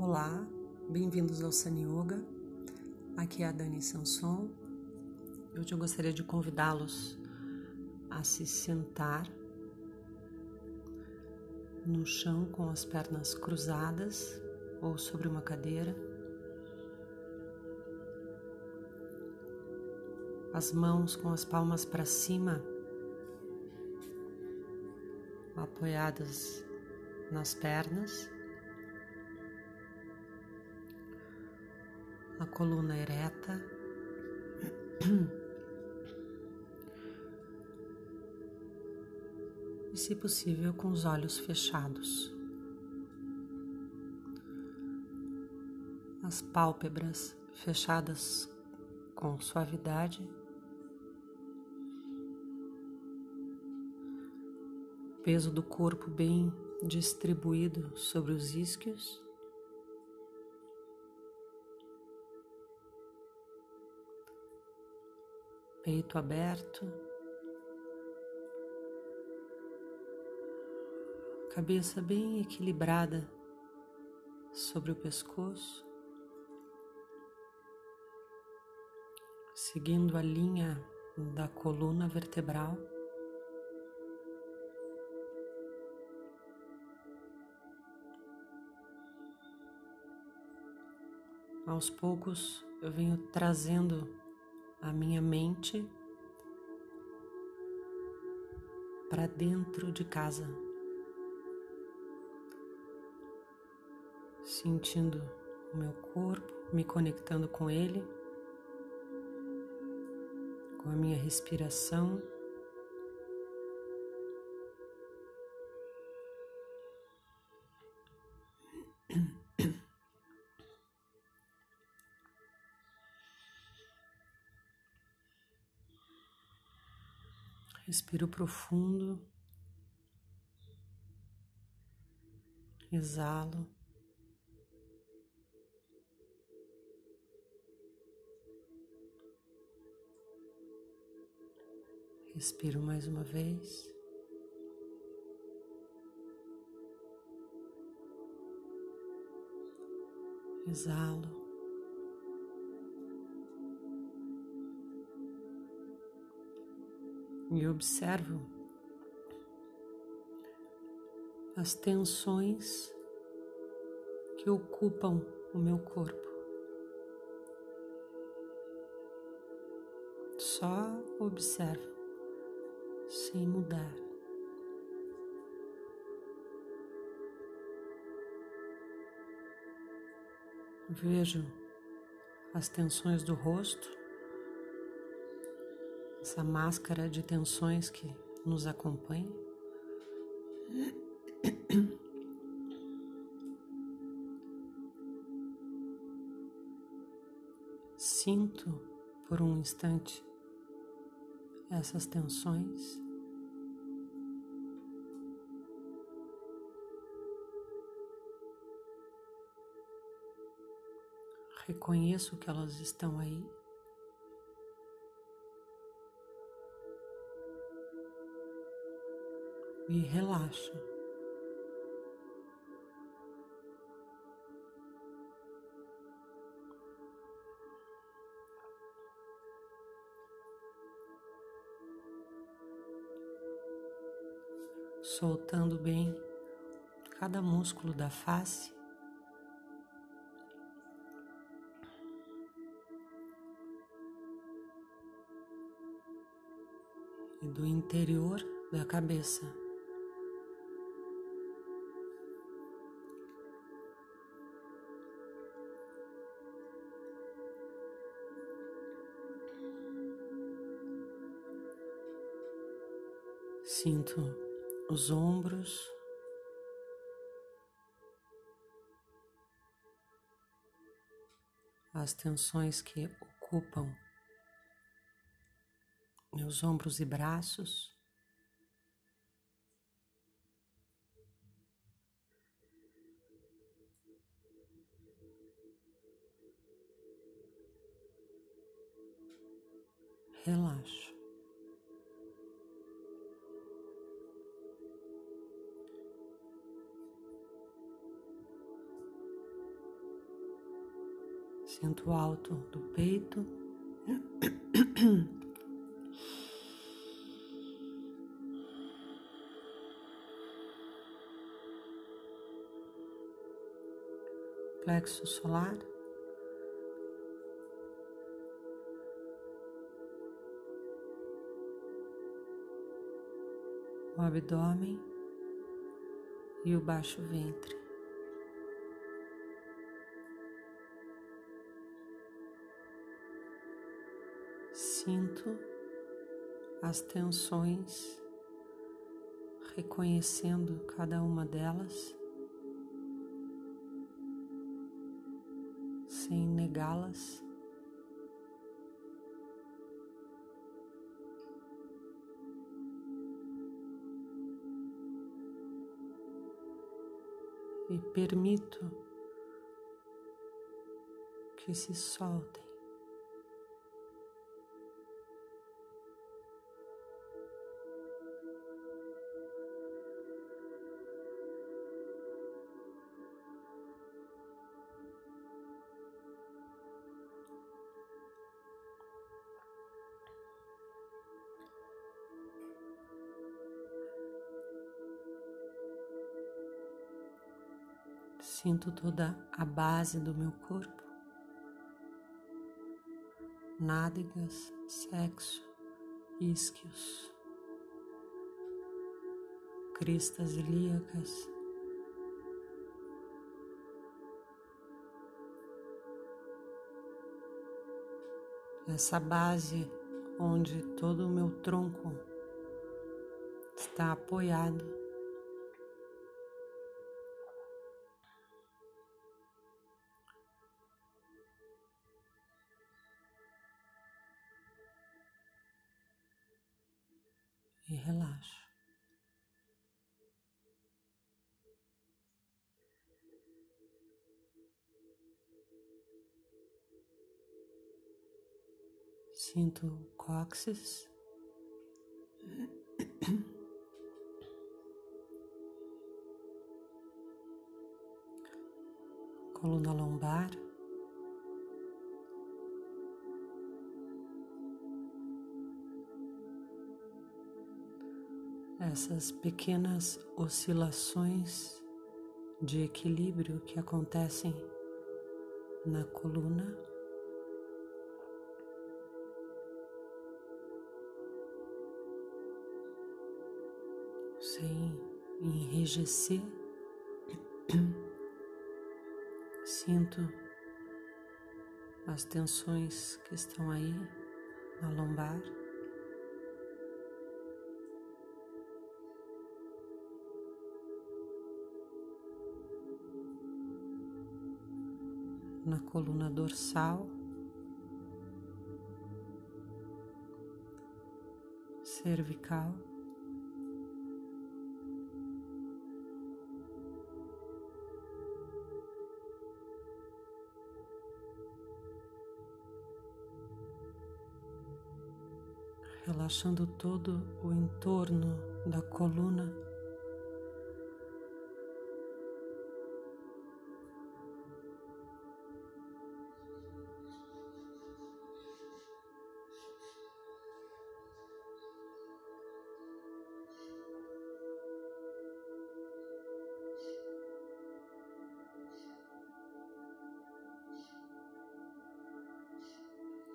Olá, bem-vindos ao Sun Yoga. Aqui é a Dani Sanson. Hoje eu gostaria de convidá-los a se sentar no chão com as pernas cruzadas ou sobre uma cadeira. As mãos com as palmas para cima, apoiadas nas pernas. Coluna ereta. E, se possível, com os olhos fechados. As pálpebras fechadas com suavidade. Peso do corpo bem distribuído sobre os isquios. Peito aberto, cabeça bem equilibrada sobre o pescoço, seguindo a linha da coluna vertebral. Aos poucos eu venho trazendo a minha mente para dentro de casa, sentindo o meu corpo, me conectando com ele, com a minha respiração. Respiro profundo. Exalo. Respiro mais uma vez. Exalo. E observo as tensões que ocupam o meu corpo. Só observo, sem mudar. Vejo as tensões do rosto, essa máscara de tensões que nos acompanha. Sinto por um instante essas tensões. Reconheço que elas estão aí. E relaxa. Soltando bem cada músculo da face. E do interior da cabeça. Sinto os ombros, as tensões que ocupam meus ombros e braços. Relaxo. Sinto alto do peito. Plexo solar. O abdômen e o baixo ventre. Sinto as tensões, reconhecendo cada uma delas, sem negá-las. E permito que se soltem. Sinto toda a base do meu corpo, nádegas, sexo, isquios, cristas ilíacas. Essa base onde todo o meu tronco está apoiado e relaxo. Sinto o cóccix. Coluna lombar. Essas pequenas oscilações de equilíbrio que acontecem na coluna. Sem enrijecer, sinto as tensões que estão aí na lombar. Na coluna dorsal, cervical. Relaxando todo o entorno da coluna.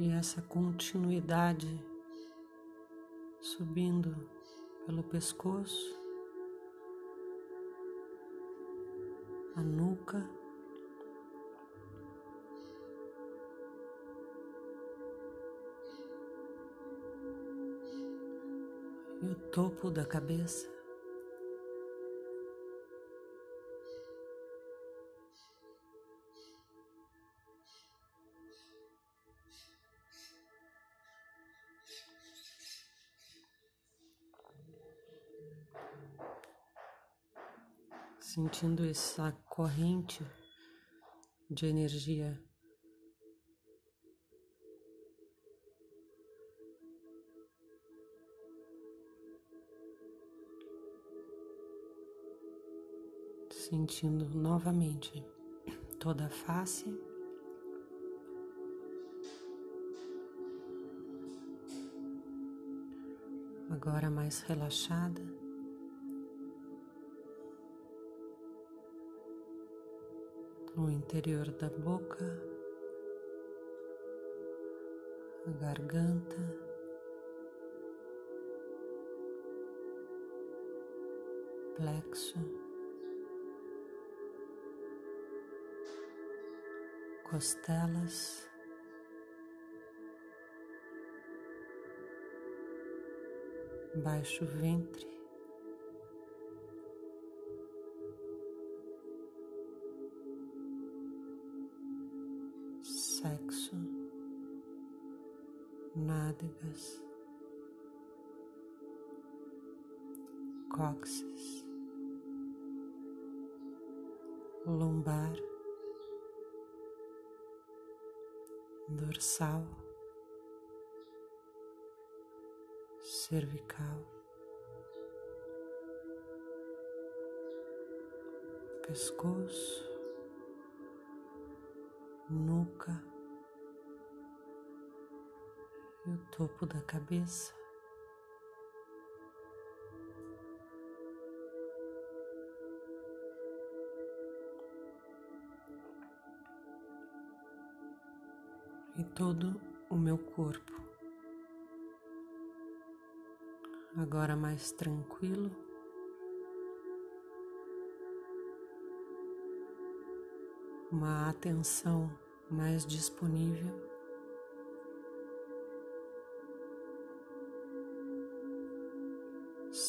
E essa continuidade subindo pelo pescoço, a nuca. E o topo da cabeça. sentindo essa corrente de energia. Sentindo novamente toda a face. Agora mais relaxada. No interior da boca, a garganta, plexo, costelas. baixo ventre, sexo, nádegas, cóccix, lombar, dorsal. cervical, pescoço, nuca e o topo da cabeça. E todo o meu corpo. agora mais tranquilo. Uma atenção mais disponível.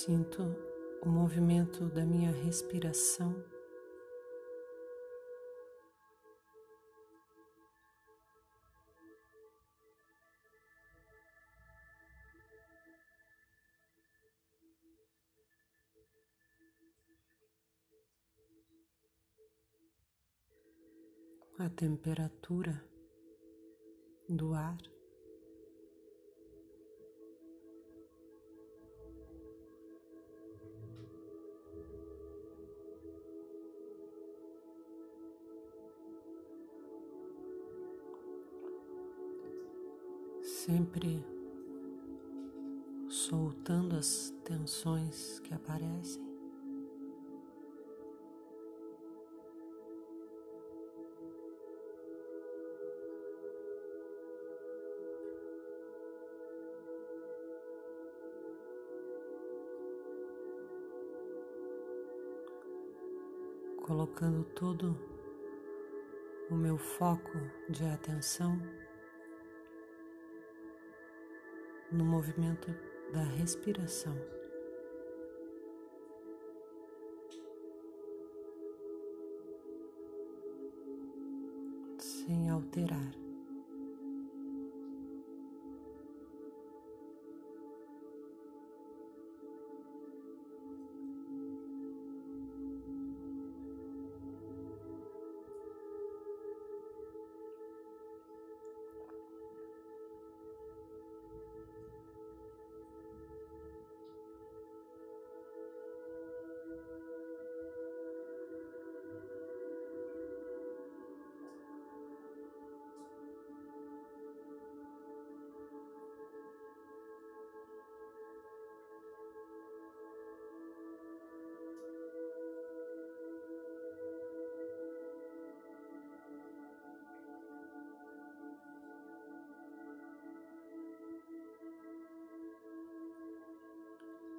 Sinto o movimento da minha respiração. a temperatura do ar. Sempre soltando as tensões que aparecem. colocando todo o meu foco de atenção no movimento da respiração. Sem alterar.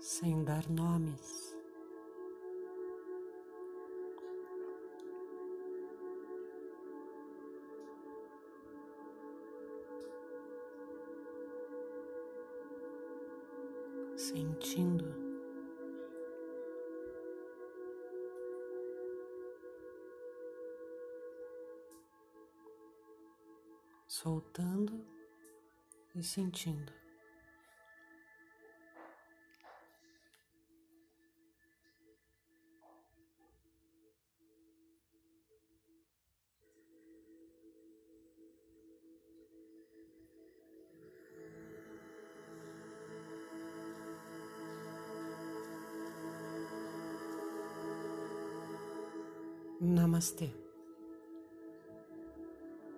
Sem dar nomes. Sentindo soltando e sentindo. Namastê.